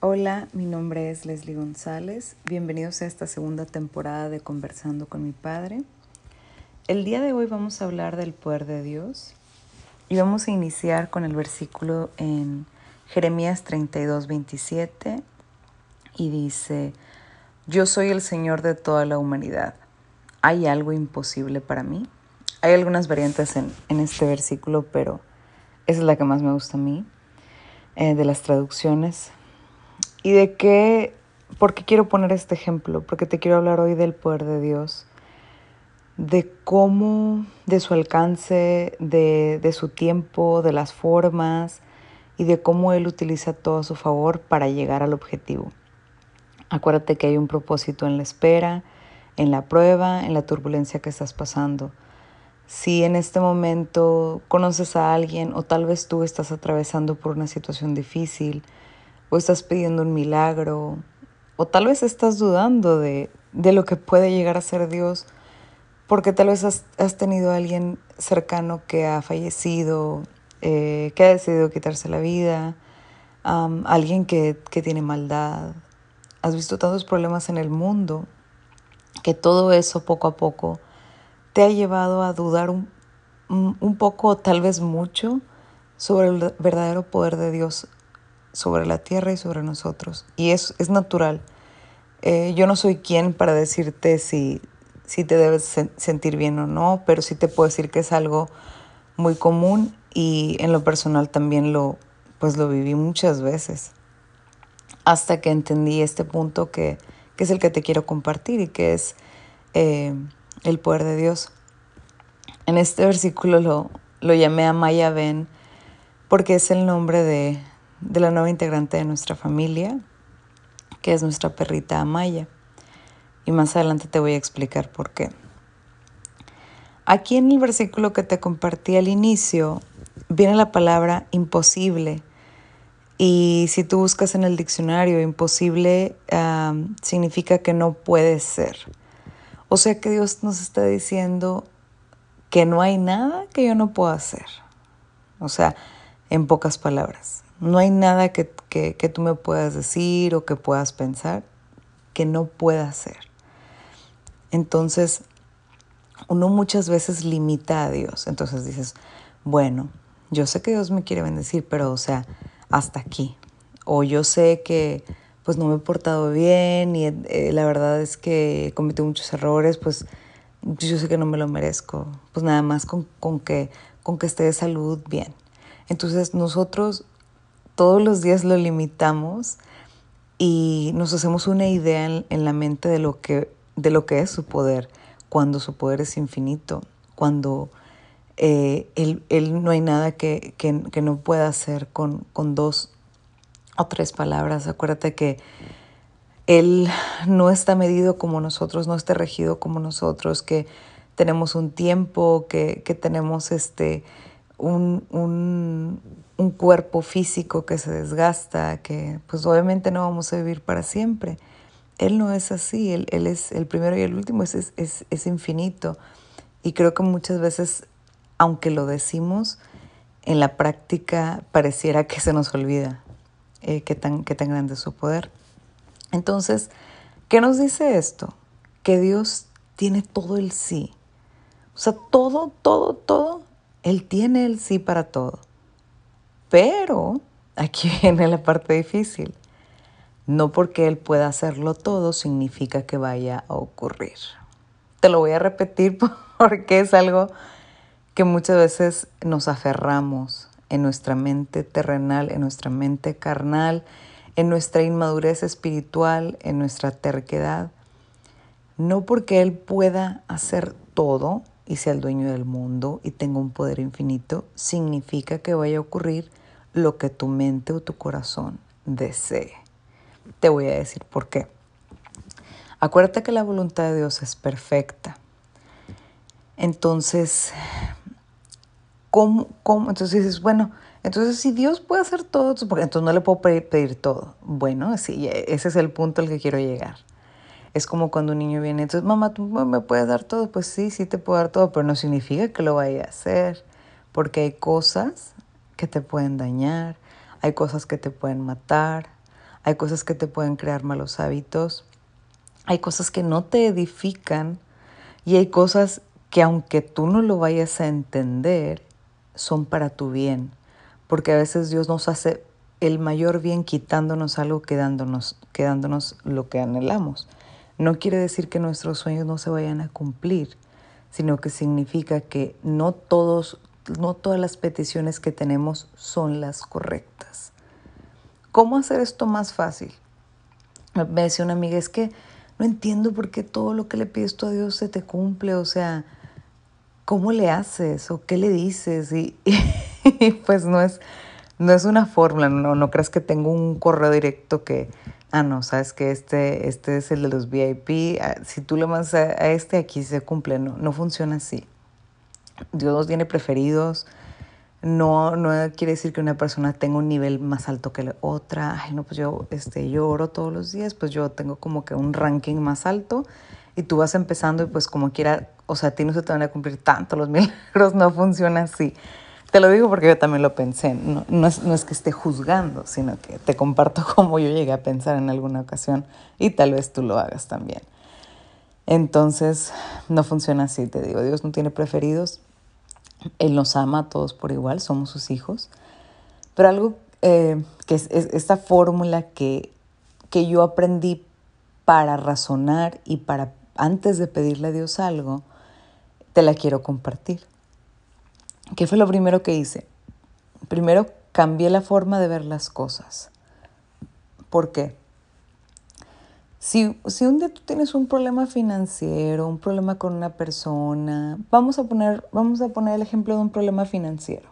Hola, mi nombre es Leslie González. Bienvenidos a esta segunda temporada de Conversando con mi Padre. El día de hoy vamos a hablar del poder de Dios y vamos a iniciar con el versículo en Jeremías 32, 27 y dice, Yo soy el Señor de toda la humanidad. ¿Hay algo imposible para mí? Hay algunas variantes en, en este versículo, pero esa es la que más me gusta a mí, eh, de las traducciones. ¿Y de qué? ¿Por qué quiero poner este ejemplo? Porque te quiero hablar hoy del poder de Dios, de cómo, de su alcance, de, de su tiempo, de las formas y de cómo Él utiliza todo a su favor para llegar al objetivo. Acuérdate que hay un propósito en la espera, en la prueba, en la turbulencia que estás pasando. Si en este momento conoces a alguien o tal vez tú estás atravesando por una situación difícil, o estás pidiendo un milagro, o tal vez estás dudando de, de lo que puede llegar a ser Dios, porque tal vez has, tenido a alguien cercano que ha fallecido, eh, que ha decidido quitarse la vida, alguien que, que tiene maldad. Has visto tantos problemas en el mundo que todo eso poco a poco te ha llevado a dudar un, un poco, tal vez mucho, sobre el verdadero poder de Dios sobre la tierra y sobre nosotros. Y es, es natural. Eh, yo no soy quien para decirte si, si te debes sentir bien o no, pero sí te puedo decir que es algo muy común y en lo personal también lo, pues lo viví muchas veces. Hasta que entendí este punto que, que es el que te quiero compartir y que es eh, el poder de Dios. En este versículo lo, lo llamé a Maya Ben porque es el nombre de, de la nueva integrante de nuestra familia, que es nuestra perrita Amaya. Y más adelante te voy a explicar por qué. Aquí en el versículo que te compartí al inicio viene la palabra imposible. Y si tú buscas en el diccionario, imposible significa que no puede ser. O sea que Dios nos está diciendo que no hay nada que yo no pueda hacer. O sea, en pocas palabras. No hay nada que, que, que, tú me puedas decir o que puedas pensar que no pueda hacer. Entonces, uno muchas veces limita a Dios. Entonces dices, bueno, yo sé que Dios me quiere bendecir, pero o sea, hasta aquí. O yo sé que pues no me he portado bien y eh, la verdad es que cometí muchos errores, pues yo sé que no me lo merezco. Pues nada más con, con que, con que esté de salud bien. Entonces nosotros todos los días lo limitamos y nos hacemos una idea en, la mente de lo, que, de lo que es su poder, cuando su poder es infinito, cuando eh, él, él, no hay nada que, que, que no pueda hacer con, con, dos o tres palabras. Acuérdate que Él no está medido como nosotros, no está regido como nosotros, que tenemos un tiempo, que, que tenemos este, un, un, un cuerpo físico que se desgasta, que pues obviamente no vamos a vivir para siempre. Él no es así, Él, él es el primero y el último, es, es, es, infinito. Y creo que muchas veces, aunque lo decimos, en la práctica pareciera que se nos olvida eh, qué, tan, qué tan grande es su poder. Entonces, ¿qué nos dice esto? Que Dios tiene todo el sí. O sea, todo, todo, todo, Él tiene el sí para todo. Pero aquí viene la parte difícil. No porque Él pueda hacerlo todo significa que vaya a ocurrir. Te lo voy a repetir porque es algo que muchas veces nos aferramos en nuestra mente terrenal, en nuestra mente carnal, en nuestra inmadurez espiritual, en nuestra terquedad. No porque Él pueda hacer todo y sea el dueño del mundo y tenga un poder infinito, significa que vaya a ocurrir lo que tu mente o tu corazón desee. Te voy a decir por qué. Acuérdate que la voluntad de Dios es perfecta. Entonces, ¿cómo? cómo? Entonces dices, bueno, entonces si Dios puede hacer todo, entonces no le puedo pedir, pedir todo. Bueno, sí, ese es el punto al que quiero llegar. Es como cuando un niño viene, entonces, mamá, ¿tú me puedes dar todo? Pues sí, sí te puedo dar todo, pero no significa que lo vaya a hacer, porque hay cosas que te pueden dañar, hay cosas que te pueden matar, hay cosas que te pueden crear malos hábitos, hay cosas que no te edifican y hay cosas que aunque tú no lo vayas a entender, son para tu bien, porque a veces Dios nos hace el mayor bien quitándonos algo, quedándonos, quedándonos lo que anhelamos. No quiere decir que nuestros sueños no se vayan a cumplir, sino que significa que no todos, no todas las peticiones que tenemos son las correctas. ¿Cómo hacer esto más fácil? Me decía una amiga, es que no entiendo por qué todo lo que le pides tú a Dios se te cumple, o sea, ¿cómo le haces o qué le dices? Y, pues no es, no es una fórmula, no, no crees que tengo un correo directo que, ah, no, sabes que este, este es el de los VIP, ah, si tú le mandas a, este, aquí se cumple, no, no funciona así. Dios nos tiene preferidos, no, no quiere decir que una persona tenga un nivel más alto que la otra. Ay, no, pues yo, este, yo oro todos los días, pues yo tengo como que un ranking más alto y tú vas empezando y pues como quiera, o sea, a ti no se te van a cumplir tanto los milagros, no funciona así. Te lo digo porque yo también lo pensé, no, no, es, no es que esté juzgando, sino que te comparto cómo yo llegué a pensar en alguna ocasión y tal vez tú lo hagas también. Entonces, no funciona así, te digo, Dios no tiene preferidos, él nos ama a todos por igual, somos sus hijos. Pero algo eh, que es, esta fórmula que, que yo aprendí para razonar y para antes de pedirle a Dios algo, te la quiero compartir. ¿Qué fue lo primero que hice? Primero cambié la forma de ver las cosas. ¿Por qué? Si, un día tú tienes un problema financiero, un problema con una persona, vamos a, poner, vamos a poner el ejemplo de un problema financiero.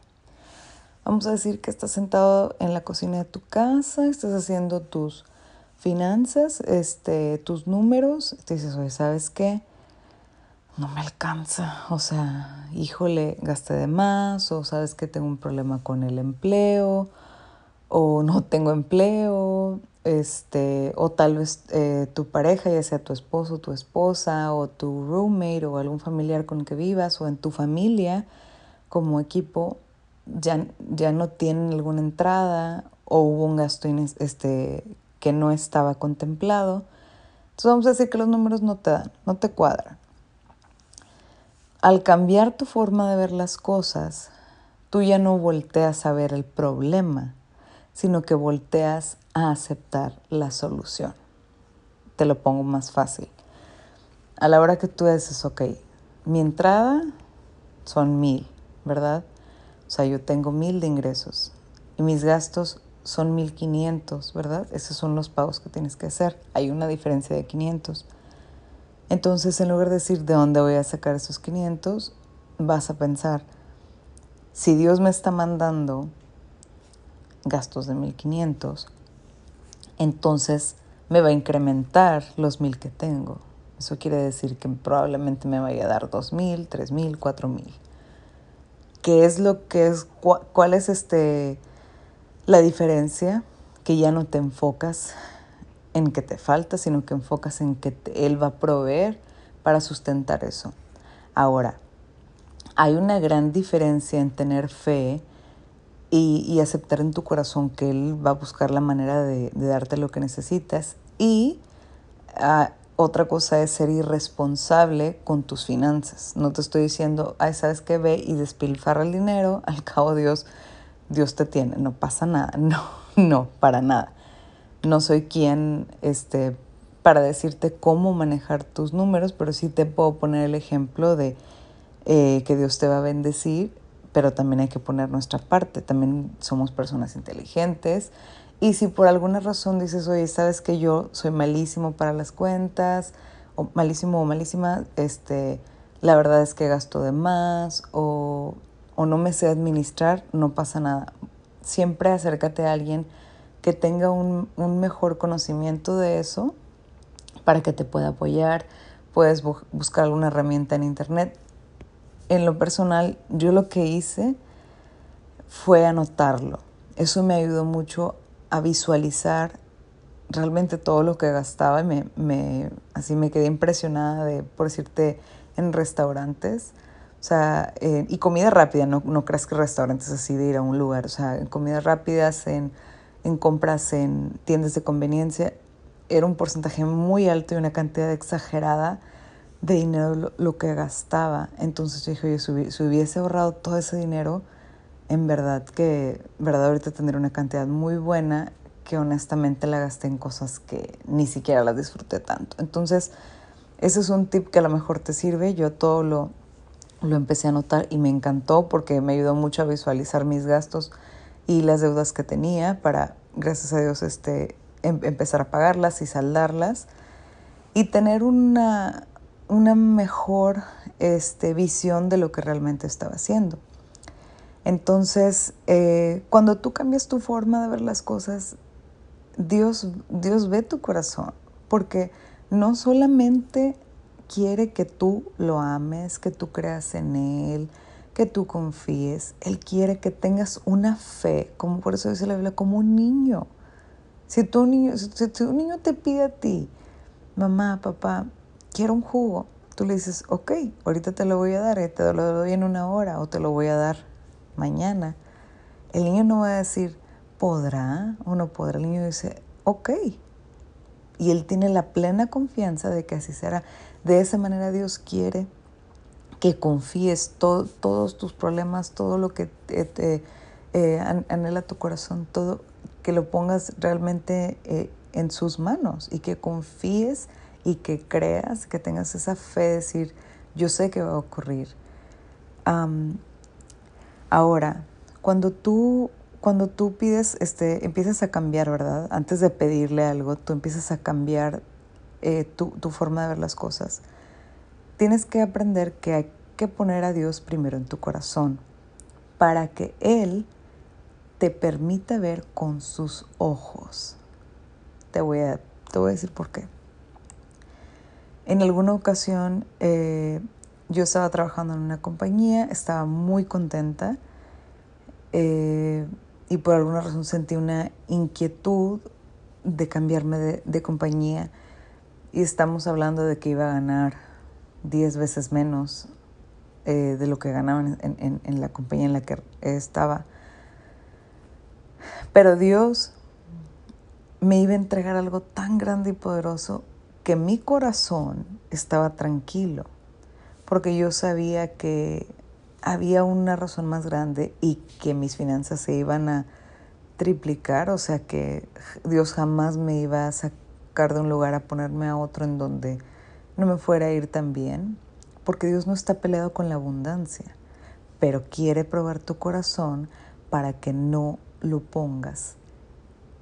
Vamos a decir que estás sentado en la cocina de tu casa, estás haciendo tus finanzas, este, tus números, te dices, oye, ¿sabes qué? No me alcanza, o sea, híjole, gasté de más, o sabes que tengo un problema con el empleo, o no tengo empleo, este, o tal vez eh, tu pareja, ya sea tu esposo, tu esposa, o tu roommate, o algún familiar con el que vivas, o en tu familia como equipo, ya, ya no tienen alguna entrada, o hubo un gasto este, que no estaba contemplado. Entonces vamos a decir que los números no te dan, no te cuadran. Al cambiar tu forma de ver las cosas, tú ya no volteas a ver el problema, sino que volteas a aceptar la solución. Te lo pongo más fácil. A la hora que tú dices, ok, mi entrada son mil, ¿verdad? O sea, yo tengo mil de ingresos y mis gastos son mil quinientos, ¿verdad? Esos son los pagos que tienes que hacer. Hay una diferencia de 500. Entonces, en lugar de decir de dónde voy a sacar esos 500, vas a pensar, si Dios me está mandando gastos de 1500, entonces me va a incrementar los mil que tengo. Eso quiere decir que probablemente me vaya a dar dos mil, tres mil, cuatro mil. ¿Qué es lo que es, cuál es este, la diferencia? Que ya no te enfocas en que te falta, sino que enfocas en que Él va a proveer para sustentar eso. Ahora, hay una gran diferencia en tener fe y, aceptar en tu corazón que Él va a buscar la manera de, darte lo que necesitas. Y ah, otra cosa es ser irresponsable con tus finanzas. No te estoy diciendo, ay, ¿sabes qué? Ve y despilfarra el dinero, al cabo Dios, Dios te tiene, no pasa nada. No, no, para nada. No soy quien este, para decirte cómo manejar tus números, pero sí te puedo poner el ejemplo de eh, que Dios te va a bendecir pero también hay que poner nuestra parte, también somos personas inteligentes. Y si por alguna razón dices, oye, sabes que yo soy malísimo para las cuentas, o malísimo o malísima, este, la verdad es que gasto de más, o, o no me sé administrar, no pasa nada. Siempre acércate a alguien que tenga un, un mejor conocimiento de eso para que te pueda apoyar. Puedes buscar alguna herramienta en internet en lo personal, yo lo que hice fue anotarlo. Eso me ayudó mucho a visualizar realmente todo lo que gastaba y me, me, así me quedé impresionada de, por decirte, en restaurantes. O sea, y comida rápida, no, no creas que restaurantes así de ir a un lugar. O sea, en comidas rápidas, en en compras en tiendas de conveniencia, era un porcentaje muy alto y una cantidad exagerada de dinero lo, que gastaba. Entonces yo dije, oye, si, hubiese ahorrado todo ese dinero, en verdad que, verdad, ahorita tendría una cantidad muy buena que honestamente la gasté en cosas que ni siquiera las disfruté tanto. Entonces, ese es un tip que a lo mejor te sirve. Yo todo lo, lo empecé a notar y me encantó porque me ayudó mucho a visualizar mis gastos y las deudas que tenía para, gracias a Dios, este, em, empezar a pagarlas y saldarlas y tener una, una mejor este, visión de lo que realmente estaba haciendo. Entonces, eh, cuando tú cambias tu forma de ver las cosas, Dios, Dios ve tu corazón, porque no solamente quiere que tú lo ames, que tú creas en Él, que tú confíes. Él quiere que tengas una fe, como por eso dice la Biblia, como un niño. Si tu niño, si, un niño te pide a ti, mamá, papá, quiero un jugo, tú le dices, ok, ahorita te lo voy a dar, eh, te lo doy en una hora o te lo voy a dar mañana. El niño no va a decir, ¿podrá o no podrá? El niño dice, ok. Y él tiene la plena confianza de que así será. De esa manera Dios quiere que confíes todos tus problemas, todo lo que te, eh, anhela tu corazón, todo, que lo pongas realmente eh, en sus manos y que confíes y que creas, que tengas esa fe de decir, yo sé que va a ocurrir. ahora, cuando tú, cuando tú pides, este, empiezas a cambiar, ¿verdad? Antes de pedirle algo, tú empiezas a cambiar eh, tu, tu forma de ver las cosas tienes que aprender que hay que poner a Dios primero en tu corazón para que Él te permita ver con sus ojos. Te voy a, te voy a decir por qué. En alguna ocasión eh, yo estaba trabajando en una compañía, estaba muy contenta eh, y por alguna razón sentí una inquietud de cambiarme de, compañía y estamos hablando de que iba a ganar 10 veces menos eh, de lo que ganaban en, la compañía en la que estaba. Pero Dios me iba a entregar algo tan grande y poderoso que mi corazón estaba tranquilo, porque yo sabía que había una razón más grande y que mis finanzas se iban a triplicar, o sea que Dios jamás me iba a sacar de un lugar a ponerme a otro en donde no me fuera a ir tan bien, porque Dios no está peleado con la abundancia, pero quiere probar tu corazón para que no lo pongas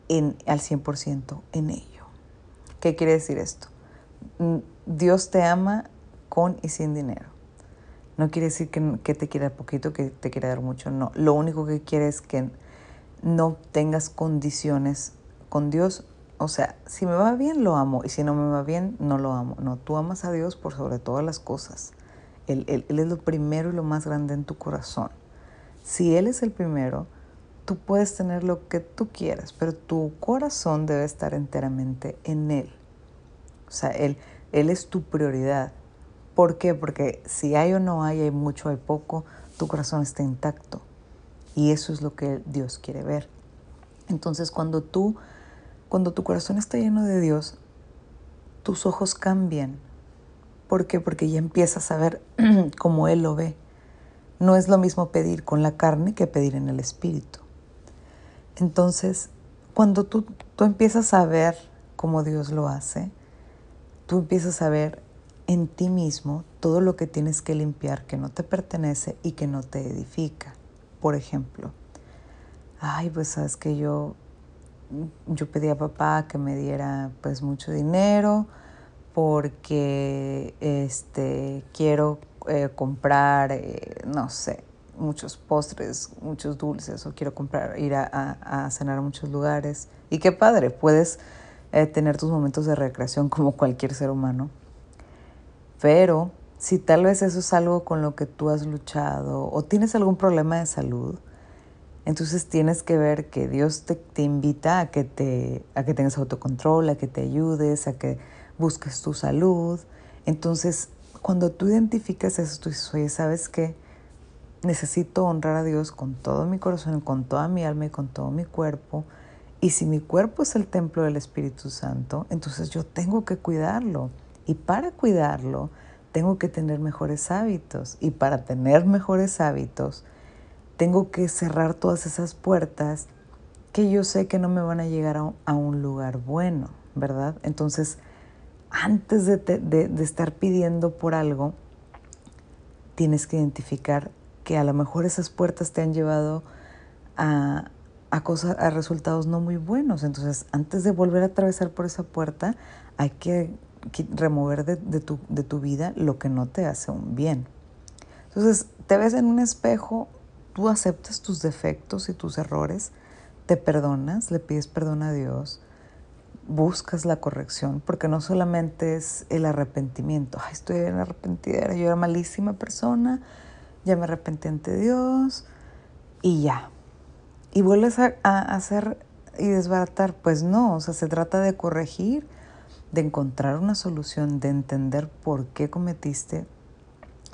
en, al 100% en ello. ¿Qué quiere decir esto? Dios te ama con y sin dinero. No quiere decir que, que te quiera poquito, que te quiera dar mucho, no. Lo único que quiere es que no tengas condiciones con Dios o sea, si me va bien, lo amo. Y si no me va bien, no lo amo. No, tú amas a Dios por sobre todas las cosas. Él, él, es lo primero y lo más grande en tu corazón. Si Él es el primero, tú puedes tener lo que tú quieras, pero tu corazón debe estar enteramente en Él. O sea, Él, él es tu prioridad. ¿Por qué? Porque si hay o no hay, hay mucho, hay poco, tu corazón está intacto. Y eso es lo que Dios quiere ver. Entonces, cuando tú cuando tu corazón está lleno de Dios, tus ojos cambian. ¿Por qué? Porque ya empiezas a ver como Él lo ve. No es lo mismo pedir con la carne que pedir en el espíritu. Entonces, cuando tú, tú empiezas a ver como Dios lo hace, tú empiezas a ver en ti mismo todo lo que tienes que limpiar que no te pertenece y que no te edifica. Por ejemplo, ay, pues sabes que yo yo pedí a papá que me diera pues mucho dinero porque este quiero eh, comprar eh, no sé muchos postres muchos dulces o quiero comprar ir a, cenar a muchos lugares y qué padre puedes eh, tener tus momentos de recreación como cualquier ser humano pero si tal vez eso es algo con lo que tú has luchado o tienes algún problema de salud entonces tienes que ver que Dios te, invita a que, te, a que tengas autocontrol, a que te ayudes, a que busques tu salud. Entonces, cuando tú identificas eso, tú dices, oye, ¿sabes qué? Necesito honrar a Dios con todo mi corazón, con toda mi alma y con todo mi cuerpo Y si mi cuerpo es el templo del Espíritu Santo, entonces yo tengo que cuidarlo. Y para cuidarlo, tengo que tener mejores hábitos. Y para tener mejores hábitos, tengo que cerrar todas esas puertas que yo sé que no me van a llegar a, un lugar bueno, ¿verdad? Entonces, antes de, estar pidiendo por algo, tienes que identificar que a lo mejor esas puertas te han llevado a, cosas, a resultados no muy buenos. Entonces, antes de volver a atravesar por esa puerta, hay que, remover de, tu, de tu vida lo que no te hace un bien. Entonces, te ves en un espejo, tú aceptas tus defectos y tus errores, te perdonas, le pides perdón a Dios, buscas la corrección, porque no solamente es el arrepentimiento, ay, estoy en arrepentida, yo era malísima persona, ya me arrepentí ante Dios y ya. Y vuelves a, a hacer y desbaratar, pues no, o sea, se trata de corregir, de encontrar una solución, de entender por qué cometiste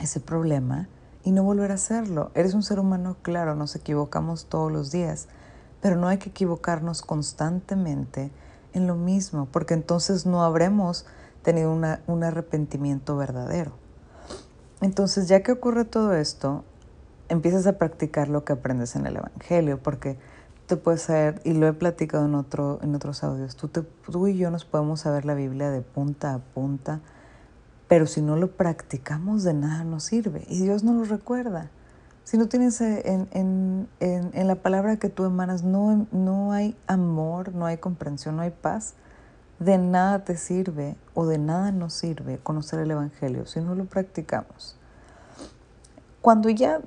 ese problema y no volver a hacerlo. Eres un ser humano, claro, nos equivocamos todos los días, pero no hay que equivocarnos constantemente en lo mismo, porque entonces no habremos tenido un arrepentimiento verdadero. Entonces, ya que ocurre todo esto, empiezas a practicar lo que aprendes en el Evangelio, porque te puedes saber, y lo he platicado en, otro, en otros audios, tú, tú y yo nos podemos saber la Biblia de punta a punta, pero si no lo practicamos de nada nos sirve, y Dios no lo recuerda. Si no tienes eh, en, la palabra que tú emanas, no, no hay amor, no hay comprensión, no hay paz, de nada te sirve o de nada nos sirve conocer el Evangelio si no lo practicamos. Cuando ya,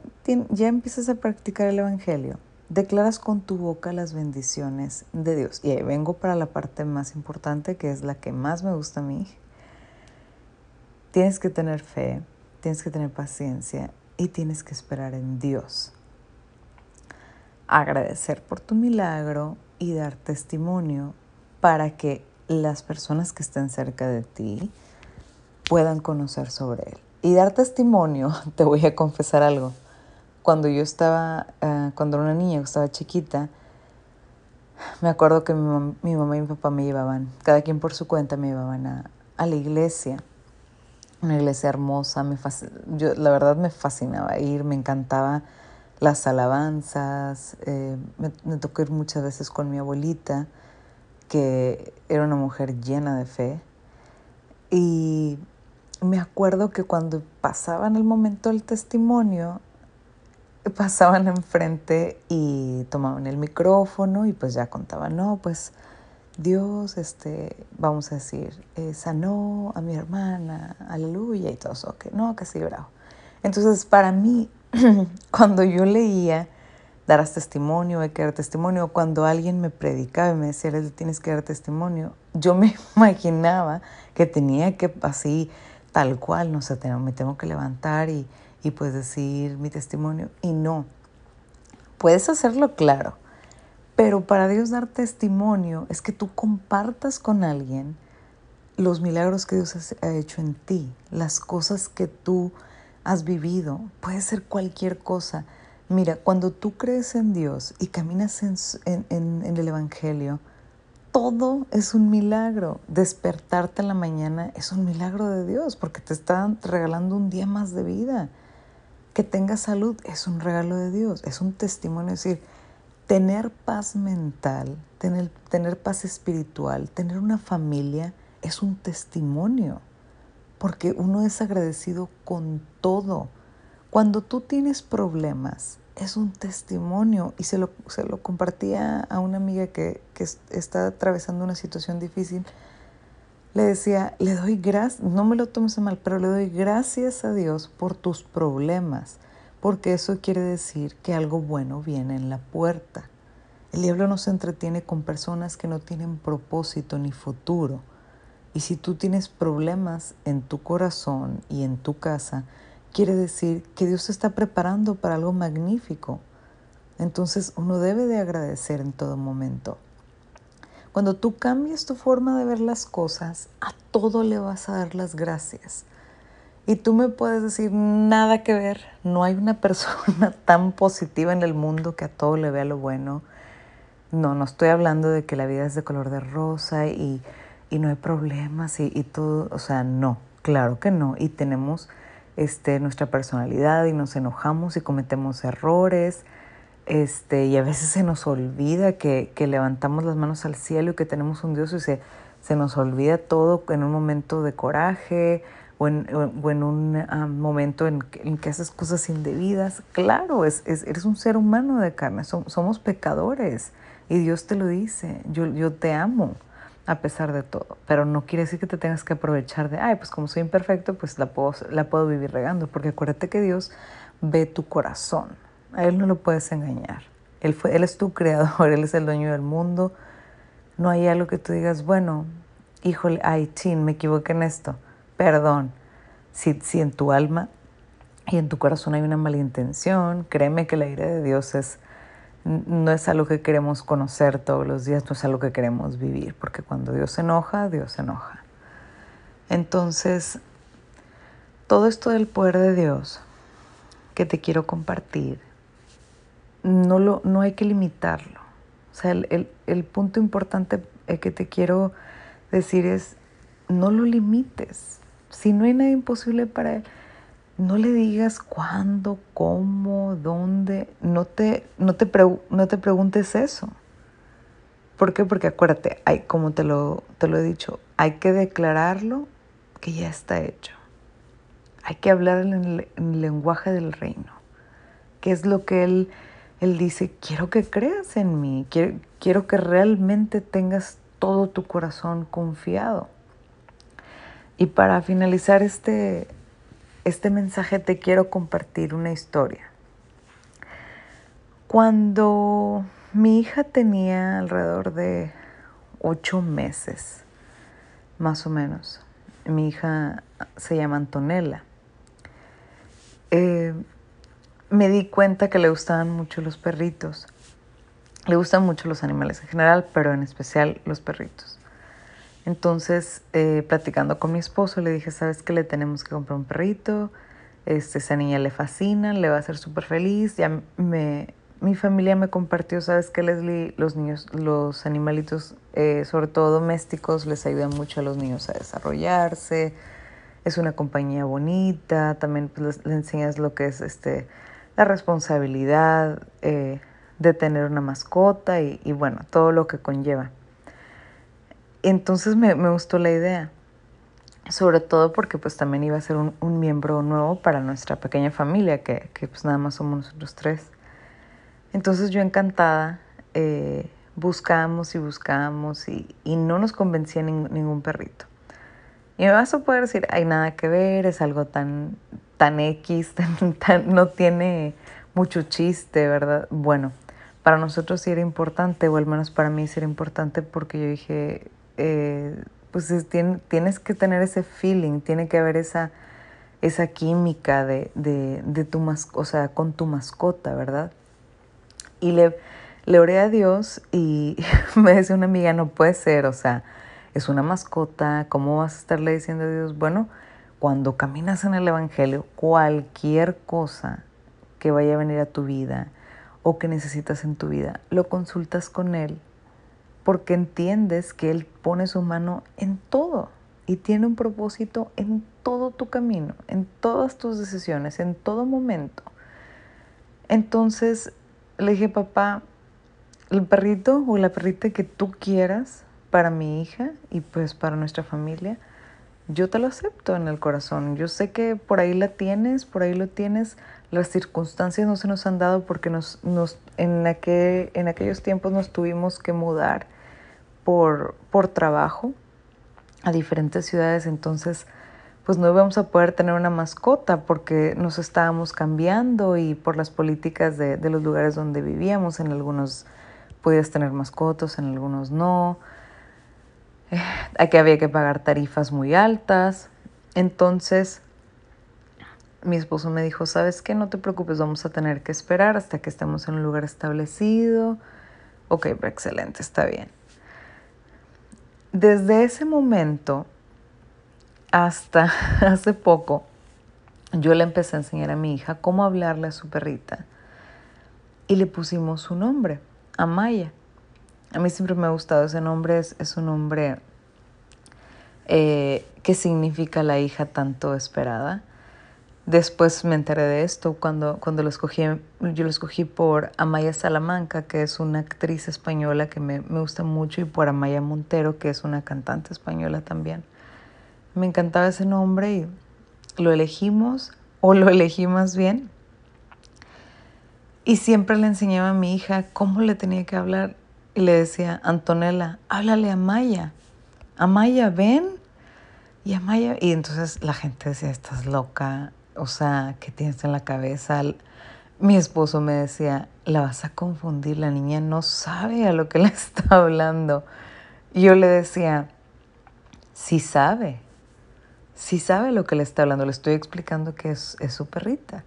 ya empiezas a practicar el Evangelio, declaras con tu boca las bendiciones de Dios. Y ahí vengo para la parte más importante, que es la que más me gusta a mí. Tienes que tener fe, tienes que tener paciencia y tienes que esperar en Dios. Agradecer por tu milagro y dar testimonio para que las personas que estén cerca de ti puedan conocer sobre Él. Y dar testimonio, te voy a confesar algo. Cuando yo estaba, uh, cuando era una niña, estaba chiquita, me acuerdo que mi, mamá y mi papá me llevaban, cada quien por su cuenta me llevaban a, a la iglesia una iglesia hermosa, me yo, la verdad me fascinaba ir, me encantaba las alabanzas, eh, me, me, tocó ir muchas veces con mi abuelita, que era una mujer llena de fe, y me acuerdo que cuando pasaban el momento del testimonio, pasaban enfrente y tomaban el micrófono y pues ya contaban, no, pues Dios, este, vamos a decir, eh, sanó a mi hermana, aleluya, y todo eso, que no, casi bravo. Entonces, para mí, cuando yo leía, darás testimonio, hay que dar testimonio, cuando alguien me predicaba y me decía, tienes que dar testimonio, yo me imaginaba que tenía que, así, tal cual, no sé, me tengo que levantar y, y pues decir mi testimonio, y no. Puedes hacerlo claro, pero para Dios dar testimonio es que tú compartas con alguien los milagros que Dios ha hecho en ti, las cosas que tú has vivido. Puede ser cualquier cosa. Mira, cuando tú crees en Dios y caminas en, el Evangelio, todo es un milagro. Despertarte en la mañana es un milagro de Dios porque te están regalando un día más de vida. Que tengas salud es un regalo de Dios, es un testimonio. Es decir, tener paz mental, tener, tener paz espiritual, tener una familia es un testimonio, porque uno es agradecido con todo. Cuando tú tienes problemas, es un testimonio y se lo, se lo compartía a una amiga que, que está atravesando una situación difícil. Le decía, le doy gracias, no me lo tomes mal, pero le doy gracias a Dios por tus problemas porque eso quiere decir que algo bueno viene en la puerta. El diablo no se entretiene con personas que no tienen propósito ni futuro. Y si tú tienes problemas en tu corazón y en tu casa, quiere decir que Dios te está preparando para algo magnífico. Entonces uno debe de agradecer en todo momento. Cuando tú cambias tu forma de ver las cosas, a todo le vas a dar las gracias. Y tú me puedes decir, nada que ver, no hay una persona tan positiva en el mundo que a todo le vea lo bueno. No, no estoy hablando de que la vida es de color de rosa y, y no hay problemas y, y, todo, o sea, no, claro que no. Y tenemos este, nuestra personalidad y nos enojamos y cometemos errores. Este, y a veces se nos olvida que, que levantamos las manos al cielo y que tenemos un Dios y se, se nos olvida todo en un momento de coraje o en, o en un ah, momento en en que, haces cosas indebidas. Claro, es, es, eres un ser humano de carne, somos pecadores y Dios te lo dice, yo, yo te amo a pesar de todo, pero no quiere decir que te tengas que aprovechar de, ay, pues como soy imperfecto, pues la puedo, la puedo vivir regando, porque acuérdate que Dios ve tu corazón, a Él no lo puedes engañar, Él, fue, él es tu creador, Él es el dueño del mundo, no hay algo que tú digas, bueno, híjole, ay, chin, me equivoqué en esto, perdón, si, si en tu alma y en tu corazón hay una mala intención, créeme que la ira de Dios es no es algo que queremos conocer todos los días, no es algo que queremos vivir, porque cuando Dios se enoja, Dios se enoja. Entonces, todo esto del poder de Dios que te quiero compartir, no, lo, no hay que limitarlo. O sea, el, el, el punto importante que te quiero decir es, no lo limites. Si no hay nada imposible para Él, no le digas cuándo, cómo, dónde, no te, no te, no te preguntes eso. ¿Por qué? Porque acuérdate, hay, como te lo, te lo he dicho, hay que declararlo que ya está hecho. Hay que hablar en el, en el lenguaje del reino, que es lo que él, él dice, quiero que creas en mí, quiero, quiero que realmente tengas todo tu corazón confiado. Y para finalizar este, este mensaje te quiero compartir una historia. Cuando mi hija tenía alrededor de ocho meses, más o menos, mi hija se llama Antonella, eh, me di cuenta que le gustaban mucho los perritos. Le gustan mucho los animales en general, pero en especial los perritos. Entonces, eh, platicando con mi esposo, le dije, ¿sabes qué? Le tenemos que comprar un perrito. Este, esa niña le fascina, le va a hacer súper feliz. Ya me, mi familia me compartió, ¿sabes qué, Leslie? Los niños, los animalitos, eh, sobre todo domésticos, les ayudan mucho a los niños a desarrollarse. Es una compañía bonita. También pues, les, enseñas lo que es este, la responsabilidad eh, de tener una mascota y, y bueno, todo lo que conlleva. Entonces me, me, gustó la idea, sobre todo porque pues también iba a ser un, un miembro nuevo para nuestra pequeña familia, que, que, pues nada más somos nosotros tres. Entonces yo encantada eh, buscamos y buscamos y, y no nos convencía ning, ningún perrito. Y me vas a poder decir, hay nada que ver, es algo tan, tan X, tan, tan, no tiene mucho chiste, ¿verdad? Bueno, para nosotros sí era importante, o al menos para mí sí era importante porque yo dije, eh, pues es, tiene, tienes que tener ese feeling, tiene que haber esa, esa química de, de, de tu mas, o sea, con tu mascota, ¿verdad? Y le, le oré a Dios y me decía una amiga, no puede ser, o sea, es una mascota, ¿cómo vas a estarle diciendo a Dios? Bueno, cuando caminas en el Evangelio, cualquier cosa que vaya a venir a tu vida o que necesitas en tu vida, lo consultas con Él porque entiendes que Él pone su mano en todo y tiene un propósito en todo tu camino, en todas tus decisiones, en todo momento. Entonces le dije, papá, el perrito o la perrita que tú quieras para mi hija y pues para nuestra familia, yo te lo acepto en el corazón. Yo sé que por ahí la tienes, por ahí lo tienes. Las circunstancias no se nos han dado porque nos, nos, en, aquel, en aquellos tiempos nos tuvimos que mudar por, por trabajo a diferentes ciudades, entonces pues no íbamos a poder tener una mascota porque nos estábamos cambiando y por las políticas de, de los lugares donde vivíamos, en algunos podías tener mascotas, en algunos no. Aquí había que pagar tarifas muy altas. Entonces, mi esposo me dijo, ¿sabes qué? No te preocupes, vamos a tener que esperar hasta que estemos en un lugar establecido. Ok, excelente, está bien. Desde ese momento hasta hace poco, yo le empecé a enseñar a mi hija cómo hablarle a su perrita y le pusimos su nombre, Amaya. A mí siempre me ha gustado ese nombre, es, un nombre eh, que significa la hija tanto esperada. Después me enteré de esto cuando, cuando lo escogí, yo lo escogí por Amaya Salamanca, que es una actriz española que me, me gusta mucho, y por Amaya Montero, que es una cantante española también. Me encantaba ese nombre y lo elegimos, o lo elegí más bien. Y siempre le enseñaba a mi hija cómo le tenía que hablar. Y le decía, Antonella, háblale a Maya. Amaya, ven. Y Amaya, y entonces la gente decía, estás loca, o sea, ¿qué tienes en la cabeza? Mi esposo me decía, la vas a confundir, la niña no sabe a lo que le está hablando. Y yo le decía, sí sabe, sí sabe lo que le está hablando, le estoy explicando que es, es su perrita.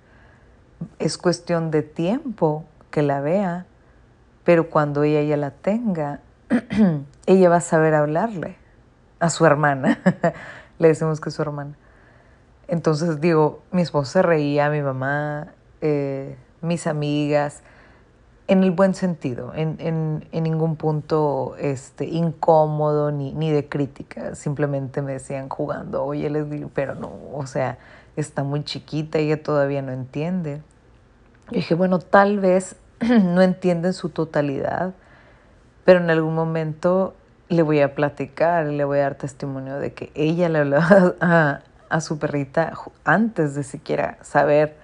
Es cuestión de tiempo que la vea, pero cuando ella ya la tenga, ella va a saber hablarle a su hermana. le decimos que es su hermana. Entonces digo, mi esposo se reía, mi mamá, eh, mis amigas, en el buen sentido, en, en, en ningún punto este, incómodo ni, ni, de crítica. Simplemente me decían jugando, oye, les digo, pero no, o sea, está muy chiquita, ella todavía no entiende. Dije, bueno, tal vez no entiende en su totalidad, pero en algún momento le voy a platicar, le voy a dar testimonio de que ella le hablaba a, a su perrita antes de siquiera saber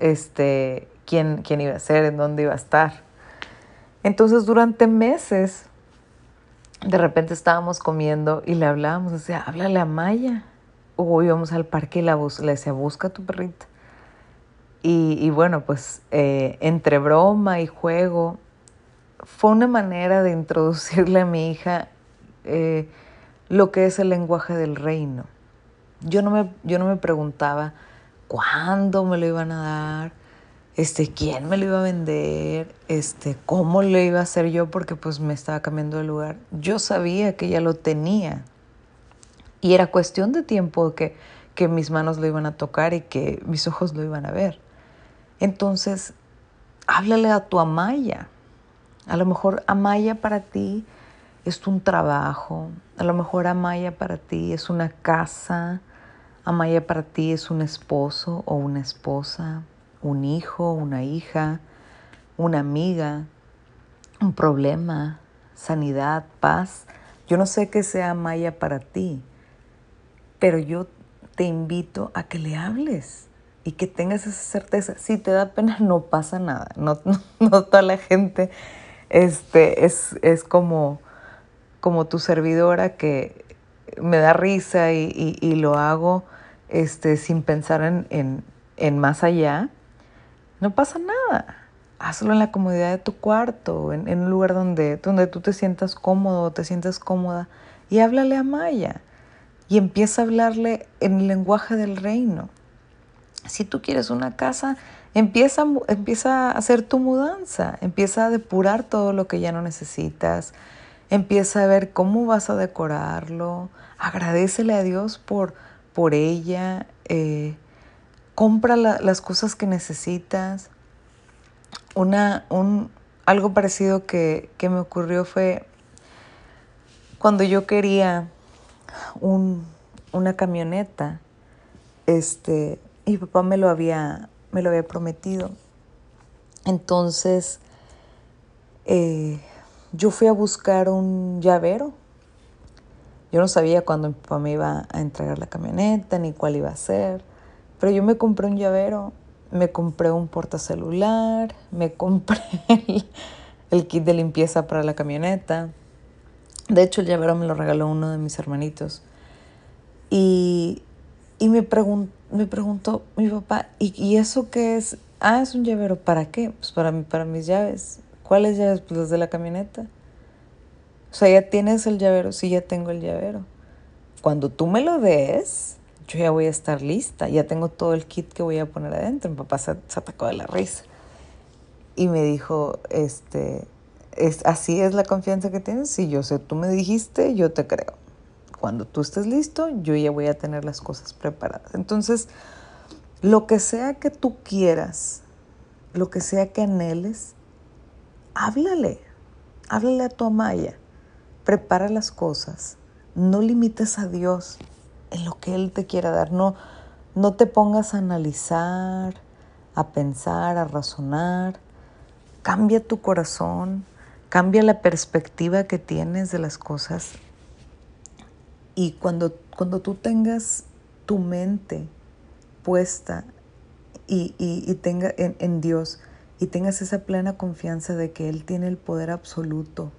este, quién, quién iba a ser, en dónde iba a estar. Entonces durante meses, de repente estábamos comiendo y le hablábamos, decía, háblale a Maya. O íbamos al parque y la le decía, busca a tu perrita. Y, y bueno, pues eh, entre broma y juego, fue una manera de introducirle a mi hija eh, lo que es el lenguaje del reino. Yo no me, yo no me preguntaba cuándo me lo iban a dar, este, quién me lo iba a vender, este, cómo lo iba a hacer yo, porque pues me estaba cambiando de lugar. Yo sabía que ya lo tenía. Y era cuestión de tiempo que, que mis manos lo iban a tocar y que mis ojos lo iban a ver. Entonces, háblale a tu Amaya. A lo mejor Amaya para ti es un trabajo, a lo mejor Amaya para ti es una casa, Amaya para ti es un esposo o una esposa, un hijo, una hija, una amiga, un problema, sanidad, paz. Yo no sé qué sea Amaya para ti, pero yo te invito a que le hables y que tengas esa certeza. Si te da pena, no pasa nada. No, no, toda la gente este, es, es como, como tu servidora que me da risa y, y lo hago este, sin pensar en, en, más allá, no pasa nada. Hazlo en la comodidad de tu cuarto, en, en, un lugar donde, donde tú te sientas cómodo, te sientas cómoda, y háblale a Maya. Y empieza a hablarle en el lenguaje del reino. Si tú quieres una casa, empieza, empieza a hacer tu mudanza, empieza a depurar todo lo que ya no necesitas, empieza a ver cómo vas a decorarlo, agradecele a Dios por por ella, eh, compra las cosas que necesitas. Una, un, algo parecido que, que, me ocurrió fue cuando yo quería un, una camioneta, este, mi papá me lo había, me lo había prometido. Entonces, eh, yo fui a buscar un llavero yo no sabía cuándo mi papá me iba a entregar la camioneta ni cuál iba a ser, pero yo me compré un llavero, me compré un portacelular, me compré el, kit de limpieza para la camioneta. De hecho, el llavero me lo regaló uno de mis hermanitos. Y, y me, preguntó mi papá, ¿y, ¿y, eso qué es? Ah, es un llavero. ¿Para qué? Pues para, para mis llaves. ¿Cuáles llaves? Pues las de la camioneta. O sea, ya tienes el llavero, sí, ya tengo el llavero. Cuando tú me lo des, yo ya voy a estar lista, ya tengo todo el kit que voy a poner adentro. Mi papá se, atacó de la risa y me dijo, este, es, así es la confianza que tienes. Si yo sé, tú me dijiste, yo te creo. Cuando tú estés listo, yo ya voy a tener las cosas preparadas. Entonces, lo que sea que tú quieras, lo que sea que anheles, háblale, háblale a tu Amaya, prepara las cosas, no limites a Dios en lo que Él te quiera dar, no, no te pongas a analizar, a pensar, a razonar, cambia tu corazón, cambia la perspectiva que tienes de las cosas. Y cuando, cuando tú tengas tu mente puesta y, tenga en, Dios y tengas esa plena confianza de que Él tiene el poder absoluto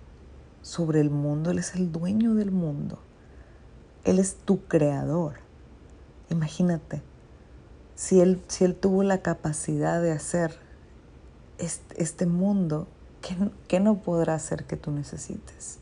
sobre el mundo, Él es el dueño del mundo, Él es tu creador. Imagínate, si Él, si él tuvo la capacidad de hacer este, este mundo, ¿qué, ¿qué no podrá hacer que tú necesites?